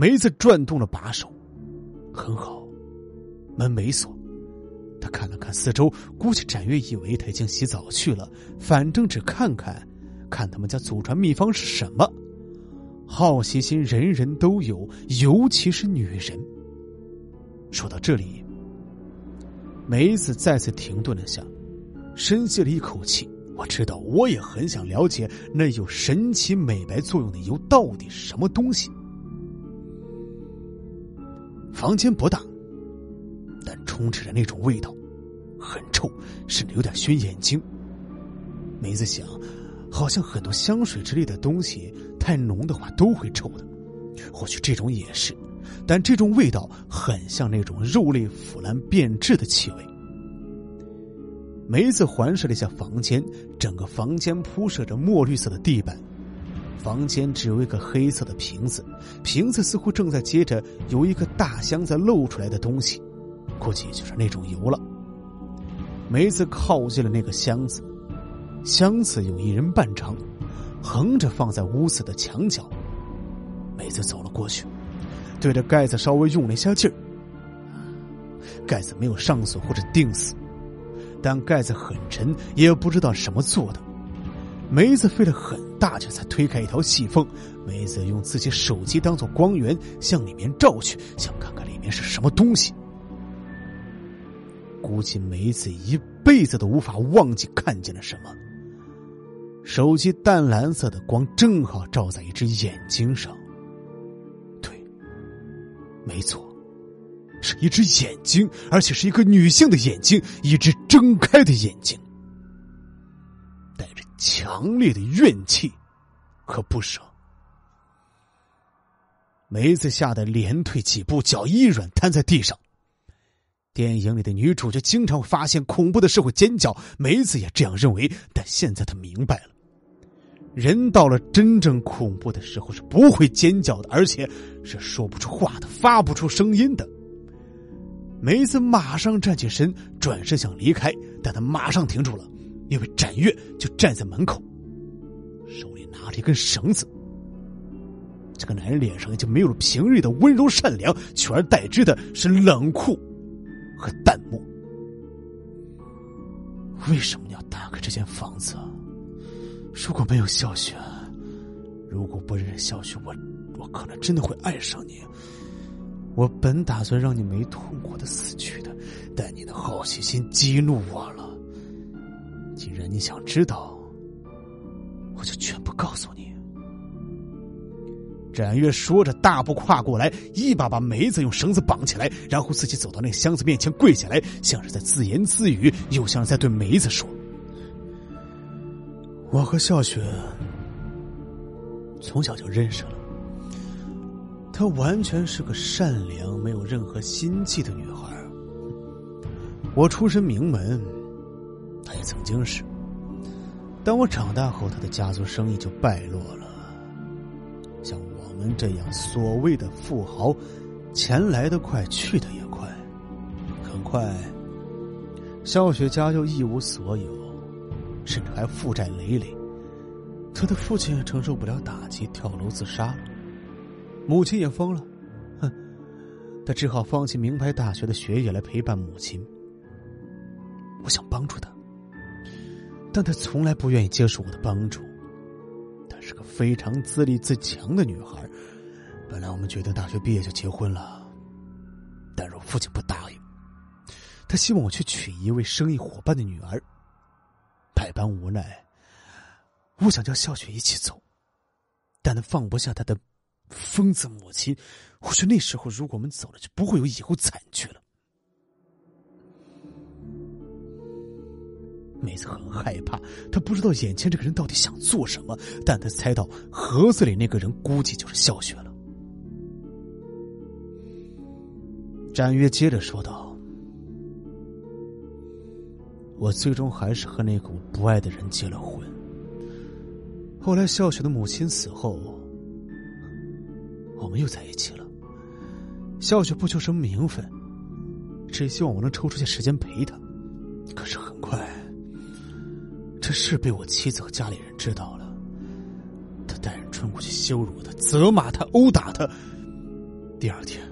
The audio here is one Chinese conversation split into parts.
梅子转动了把手，很好，门没锁。他看了看四周，估计展月以为他已经洗澡去了，反正只看看，看他们家祖传秘方是什么。好奇心人人都有，尤其是女人。说到这里，梅子再次停顿了下，深吸了一口气。我知道，我也很想了解那有神奇美白作用的油到底是什么东西。房间不大。但充斥着那种味道，很臭，甚至有点熏眼睛。梅子想，好像很多香水之类的东西太浓的话都会臭的，或许这种也是。但这种味道很像那种肉类腐烂变质的气味。梅子环视了一下房间，整个房间铺设着墨绿色的地板，房间只有一个黑色的瓶子，瓶子似乎正在接着有一个大箱子露出来的东西。估计就是那种油了。梅子靠近了那个箱子，箱子有一人半长，横着放在屋子的墙角。梅子走了过去，对着盖子稍微用了一下劲儿，盖子没有上锁或者钉死，但盖子很沉，也不知道什么做的。梅子费了很大劲才推开一条细缝，梅子用自己手机当做光源向里面照去，想看看里面是什么东西。估计梅子一辈子都无法忘记看见了什么。手机淡蓝色的光正好照在一只眼睛上。对，没错，是一只眼睛，而且是一个女性的眼睛，一只睁开的眼睛，强烈的怨气和不舍。梅子吓得连退几步，脚一软，瘫在地上。电影里的女主角经常发现恐怖的事会尖叫，梅子也这样认为。但现在她明白了，人到了真正恐怖的时候是不会尖叫的，而且是说不出话的，发不出声音的。梅子马上站起身，转身想离开，但她马上停住了，因为展月就站在门口，手里拿着一根绳子。这个男人脸上已经没有了平日的温柔善良，取而代之的是冷酷。和淡漠，为什么要打开这间房子？如果没有笑雪，如果不认识笑雪，我我可能真的会爱上你。我本打算让你没痛苦的死去的，但你的好奇心激怒我了。既然你想知道，我就全部告诉你。展月说着，大步跨过来，一把把梅子用绳子绑起来，然后自己走到那箱子面前跪下来，像是在自言自语，又像是在对梅子说：“我和笑雪从小就认识了，她完全是个善良、没有任何心计的女孩。我出身名门，她也曾经是。当我长大后，他的家族生意就败落了。”像我们这样所谓的富豪，钱来得快，去的也快。很快，肖雪家就一无所有，甚至还负债累累。他的父亲承受不了打击，跳楼自杀了。母亲也疯了，哼，他只好放弃名牌大学的学业来陪伴母亲。我想帮助他，但他从来不愿意接受我的帮助。她是个非常自立自强的女孩。本来我们决定大学毕业就结婚了，但是我父亲不答应。他希望我去娶一位生意伙伴的女儿。百般无奈，我想叫笑雪一起走，但他放不下他的疯子母亲。或许那时候，如果我们走了，就不会有以后惨剧了。梅子很害怕，他不知道眼前这个人到底想做什么，但他猜到盒子里那个人估计就是笑雪了。展月接着说道：“我最终还是和那个我不爱的人结了婚。后来笑雪的母亲死后，我们又在一起了。笑雪不求什么名分，只希望我能抽出些时间陪她。可是很快。”这事被我妻子和家里人知道了，他带人冲过去羞辱他、责骂他、殴打他，第二天，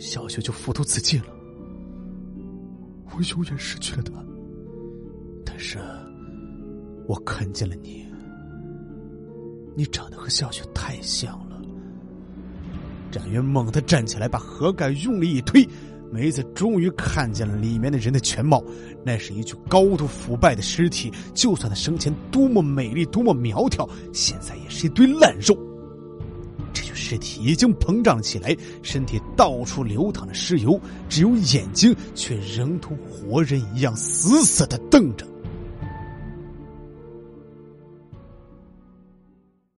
小雪就服毒自尽了。我永远失去了他，但是我看见了你。你长得和小雪太像了。展元猛地站起来，把盒盖用力一推，梅子终于看见了里面的人的全貌。那是一具高度腐败的尸体，就算他生前多么美丽、多么苗条，现在也是一堆烂肉。这具尸体已经膨胀起来，身体到处流淌着尸油，只有眼睛却仍同活人一样死死的瞪着。